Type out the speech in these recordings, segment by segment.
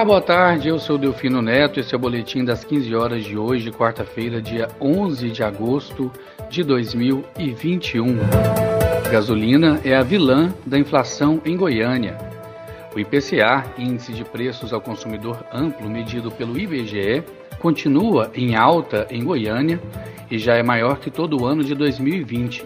Olá, boa tarde. Eu sou Delfino Neto. Esse é o boletim das 15 horas de hoje, quarta-feira, dia 11 de agosto de 2021. Gasolina é a vilã da inflação em Goiânia. O IPCA, Índice de Preços ao Consumidor Amplo, medido pelo IBGE, continua em alta em Goiânia e já é maior que todo o ano de 2020.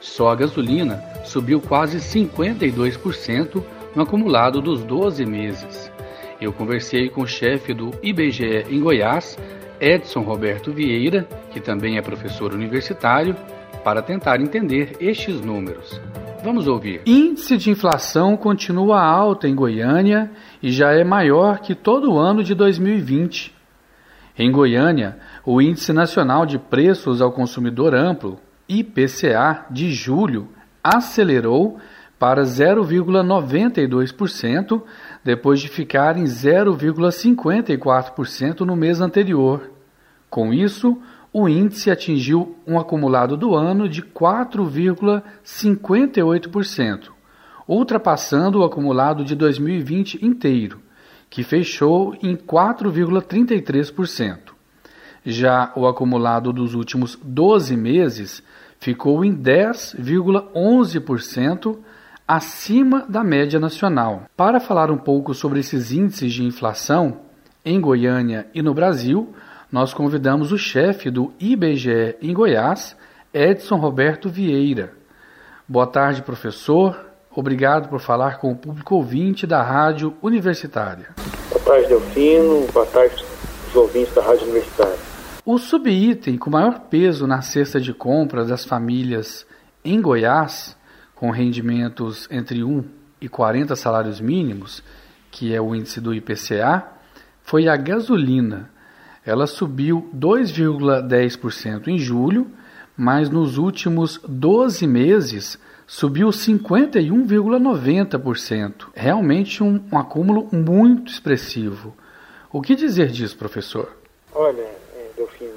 Só a gasolina subiu quase 52% no acumulado dos 12 meses. Eu conversei com o chefe do IBGE em Goiás, Edson Roberto Vieira, que também é professor universitário, para tentar entender estes números. Vamos ouvir. Índice de inflação continua alta em Goiânia e já é maior que todo o ano de 2020. Em Goiânia, o Índice Nacional de Preços ao Consumidor Amplo, IPCA, de julho, acelerou para 0,92%, depois de ficar em 0,54% no mês anterior. Com isso, o índice atingiu um acumulado do ano de 4,58%, ultrapassando o acumulado de 2020 inteiro, que fechou em 4,33%. Já o acumulado dos últimos 12 meses ficou em 10,11%, acima da média nacional. Para falar um pouco sobre esses índices de inflação em Goiânia e no Brasil, nós convidamos o chefe do IBGE em Goiás, Edson Roberto Vieira. Boa tarde, professor. Obrigado por falar com o público ouvinte da Rádio Universitária. Boa tarde, Delfino. Boa tarde, os ouvintes da Rádio Universitária. O subitem com maior peso na cesta de compras das famílias em Goiás com rendimentos entre 1 e 40 salários mínimos, que é o índice do IPCA, foi a gasolina. Ela subiu 2,10% em julho, mas nos últimos 12 meses subiu 51,90%. Realmente um, um, acúmulo muito expressivo. O que dizer disso, professor? Olha, é, Delfino,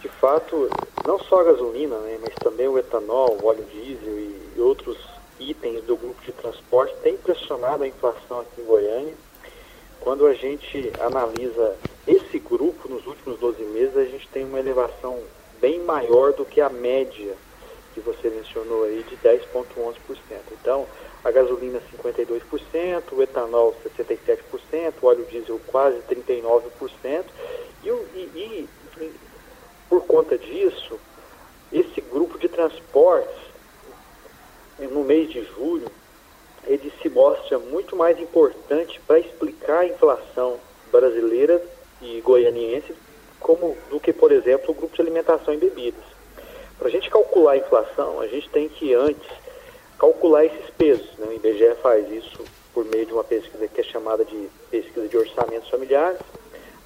de fato, não só a gasolina, né, mas também o etanol, o óleo diesel e e outros itens do grupo de transporte tem pressionado a inflação aqui em Goiânia. Quando a gente analisa esse grupo nos últimos 12 meses, a gente tem uma elevação bem maior do que a média que você mencionou aí de 10,11%. Então, a gasolina 52%, o etanol 67%, o óleo diesel quase 39%. E, e, e por conta disso, esse grupo de transportes no mês de julho, ele se mostra muito mais importante para explicar a inflação brasileira e goianiense como do que, por exemplo, o grupo de alimentação e bebidas. Para a gente calcular a inflação, a gente tem que antes calcular esses pesos. Né? O IBGE faz isso por meio de uma pesquisa que é chamada de pesquisa de orçamentos familiares.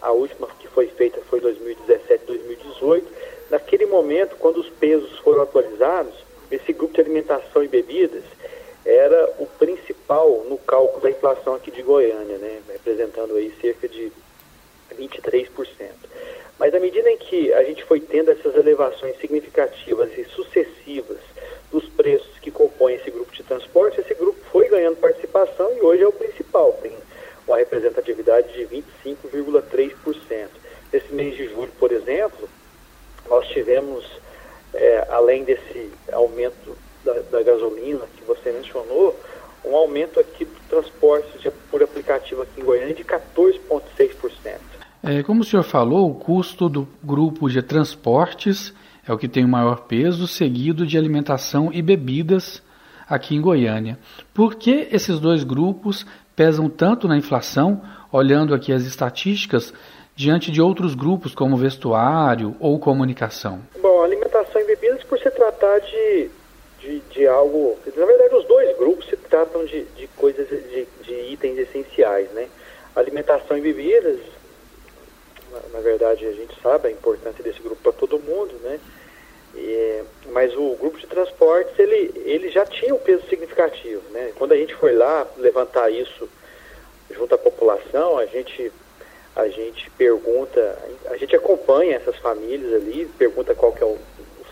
A última que foi feita foi 2017, 2018. Naquele momento, quando os pesos foram atualizados, esse grupo de alimentação e bebidas era o principal no cálculo da inflação aqui de Goiânia, né, representando aí cerca de 23%. Mas à medida em que a gente foi tendo essas elevações significativas e sucessivas dos preços que compõem esse grupo de transporte, esse grupo foi ganhando participação e hoje é o principal, tem uma representatividade de 25,3%. Nesse mês de julho, por exemplo, nós tivemos é, além desse aumento da, da, gasolina que você mencionou, um aumento aqui do transporte de, por aplicativo aqui em Goiânia de 14,6%. É, como o senhor falou, o custo do grupo de transportes é o que tem o maior peso, seguido de alimentação e bebidas aqui em Goiânia. Por que esses dois grupos pesam tanto na inflação, olhando aqui as estatísticas, diante de outros grupos como vestuário ou comunicação? Bom, e bebidas por se tratar de, de, de algo. Na verdade, os dois grupos se tratam de, de coisas, de, de itens essenciais, né? Alimentação e bebidas, na, na, verdade, a gente sabe a importância desse grupo para todo mundo, né? Mas o grupo de transportes, ele, ele já tinha um peso significativo, né? Quando a gente foi lá levantar isso junto à população, a gente a gente pergunta, a gente acompanha essas famílias ali, pergunta qual que é o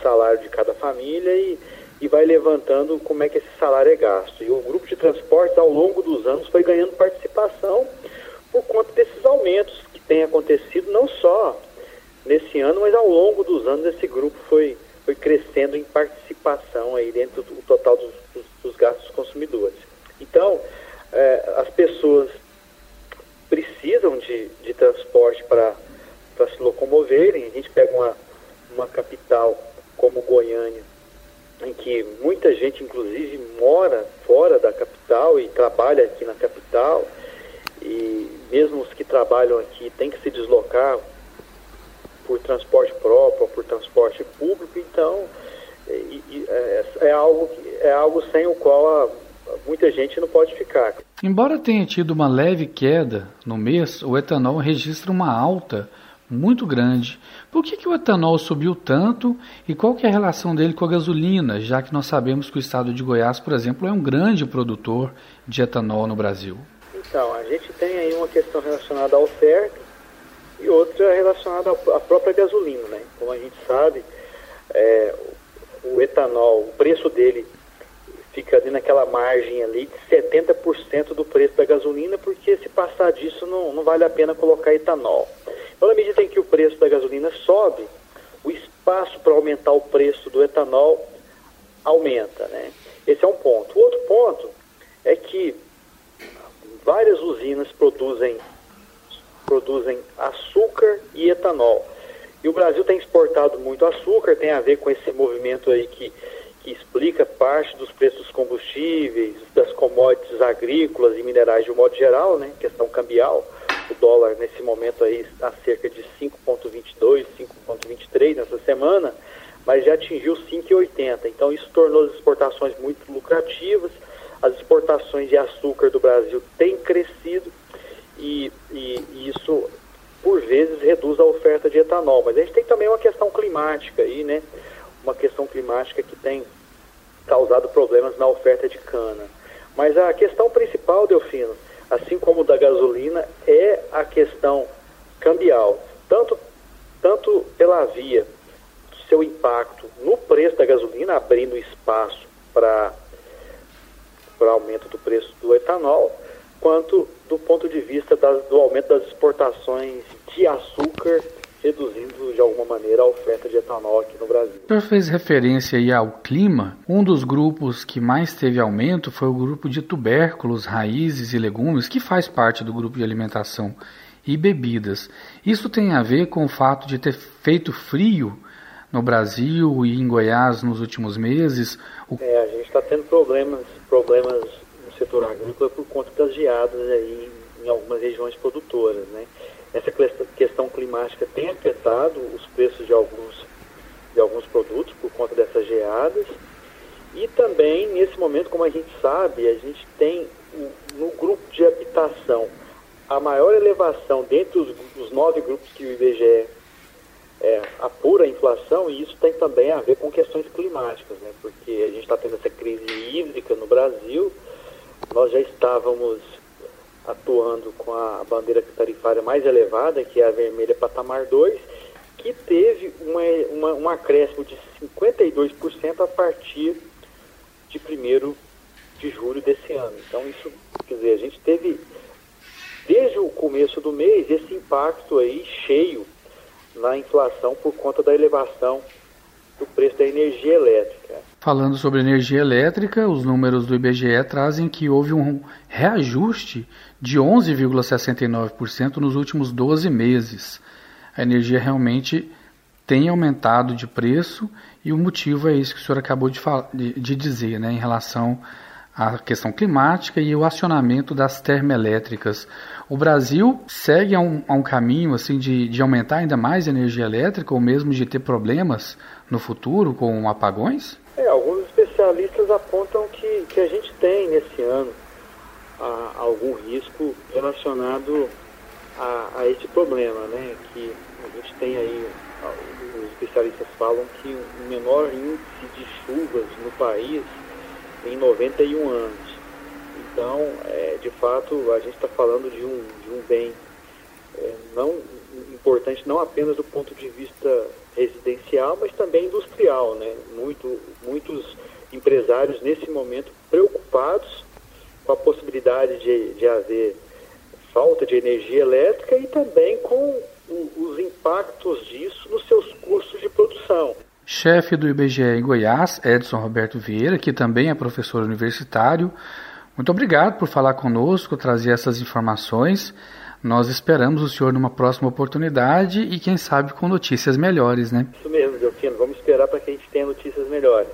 salário de cada família e, e vai levantando como é que esse salário é gasto. E o grupo de transportes, ao longo dos anos, foi ganhando participação, por conta desses aumentos que têm acontecido não só nesse ano, mas ao longo dos anos esse grupo foi, foi crescendo em participação aí dentro do total dos, dos, dos gastos consumidores. Então, é, as pessoas precisam de, de transporte para se locomoverem. A gente pega uma, uma capital como Goiânia, em que muita gente, inclusive, mora fora da capital e trabalha aqui na capital, e mesmo os que trabalham aqui têm que se deslocar por transporte próprio por transporte público, então é, é, algo, é algo sem o qual a, muita gente não pode ficar. Embora tenha tido uma leve queda no mês, o etanol registra uma alta muito grande. Por que, que o etanol subiu tanto e qual que é a relação dele com a gasolina, já que nós sabemos que o estado de Goiás, por exemplo, é um grande produtor de etanol no Brasil? Então, a gente tem aí uma questão relacionada à oferta e outra relacionada à própria gasolina, né? Como a gente sabe, é, o etanol, o preço dele fica ali naquela margem ali de 70% do preço da gasolina, porque se passar disso não, não vale a pena colocar etanol. Então, na medida em que o preço da gasolina sobe, o espaço para aumentar o preço do etanol aumenta, né? Esse é um ponto. O outro ponto é que várias usinas produzem produzem açúcar e etanol. E o Brasil tem exportado muito açúcar, tem a ver com esse movimento aí que que explica parte dos preços dos combustíveis, das commodities agrícolas e minerais de um modo geral, né? Questão cambial. O dólar nesse momento aí está cerca de 5,22, 5,23 nessa semana, mas já atingiu 5,80. Então isso tornou as exportações muito lucrativas. As exportações de açúcar do Brasil têm crescido e, e, e isso por vezes reduz a oferta de etanol. Mas a gente tem também uma questão climática aí, né? uma questão climática que tem causado problemas na oferta de cana. Mas a questão principal, Delfino, assim como da gasolina, é a questão cambial. Tanto, tanto pela via seu impacto no preço da gasolina, abrindo espaço para aumento do preço do etanol, quanto do ponto de vista do aumento das exportações de açúcar reduzindo de alguma maneira a oferta de etanol aqui no Brasil. O senhor fez referência aí ao clima. Um dos grupos que mais teve aumento foi o grupo de tubérculos, raízes e legumes, que faz parte do grupo de alimentação e bebidas. Isso tem a ver com o fato de ter feito frio no Brasil e em Goiás nos últimos meses? O... É, a gente está tendo problemas, problemas no setor agrícola por conta das geadas aí em algumas regiões produtoras, né? Essa questão climática tem afetado os preços de alguns, de alguns produtos por conta dessas geadas. E também, nesse momento, como a gente sabe, a gente tem no grupo de habitação a maior elevação dentre os, os nove grupos que o IBGE é, apura a inflação, e isso tem também a ver com questões climáticas, né? porque a gente está tendo essa crise hídrica no Brasil, nós já estávamos atuando com a bandeira tarifária mais elevada, que é a vermelha patamar 2, que teve uma, uma, um acréscimo de 52% a partir de 1 de julho desse ano. Então, isso, quer dizer, a gente teve, desde o começo do mês, esse impacto aí cheio na inflação por conta da elevação do preço da energia elétrica. Falando sobre energia elétrica, os números do IBGE trazem que houve um reajuste de 11,69% nos últimos 12 meses. A energia realmente tem aumentado de preço e o motivo é isso que o senhor acabou de, de, dizer, né, em relação à questão climática e o acionamento das termoelétricas. O Brasil segue a um, a um caminho assim de, de aumentar ainda mais a energia elétrica ou mesmo de ter problemas no futuro com apagões? É, alguns especialistas apontam que, que a gente tem nesse ano a, algum risco relacionado a, a esse problema, né? Que a gente tem aí, os especialistas falam que o menor índice de chuvas no país em 91 anos. Então, é, de fato, a gente está falando de um, de um bem é, não importante não apenas do ponto de vista residencial, mas também industrial, né? Muito, muitos empresários nesse momento preocupados com a possibilidade de, de haver falta de energia elétrica e também com os impactos disso nos seus custos de produção. Chefe do IBGE em Goiás, Edson Roberto Vieira, que também é professor universitário, muito obrigado por falar conosco, trazer essas informações. Nós esperamos o senhor numa próxima oportunidade e, quem sabe, com notícias melhores, né? Isso mesmo, Delfino. Vamos esperar para que a gente tenha notícias melhores.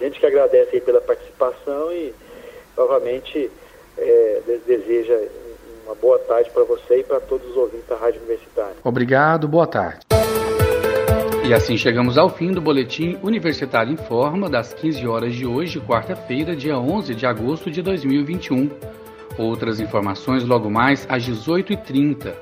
A gente que agradece aí pela participação e, novamente, é, deseja uma boa tarde para você e para todos os ouvintes da Rádio Universitária. Obrigado, boa tarde. E assim chegamos ao fim do Boletim Universitário em Forma das 15 horas de hoje, quarta-feira, dia 11 de agosto de 2021. Outras informações logo mais às 18h30.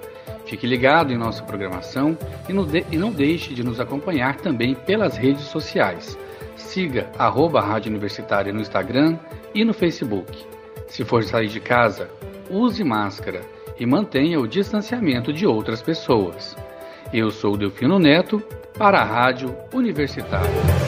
Fique ligado em nossa programação e, não deixe de nos acompanhar também pelas redes sociais. Siga arroba Rádio Universitária no Instagram e no Facebook. Se for sair de casa, use máscara e mantenha o distanciamento de outras pessoas. Eu sou Delfino Neto para a Rádio Universitária.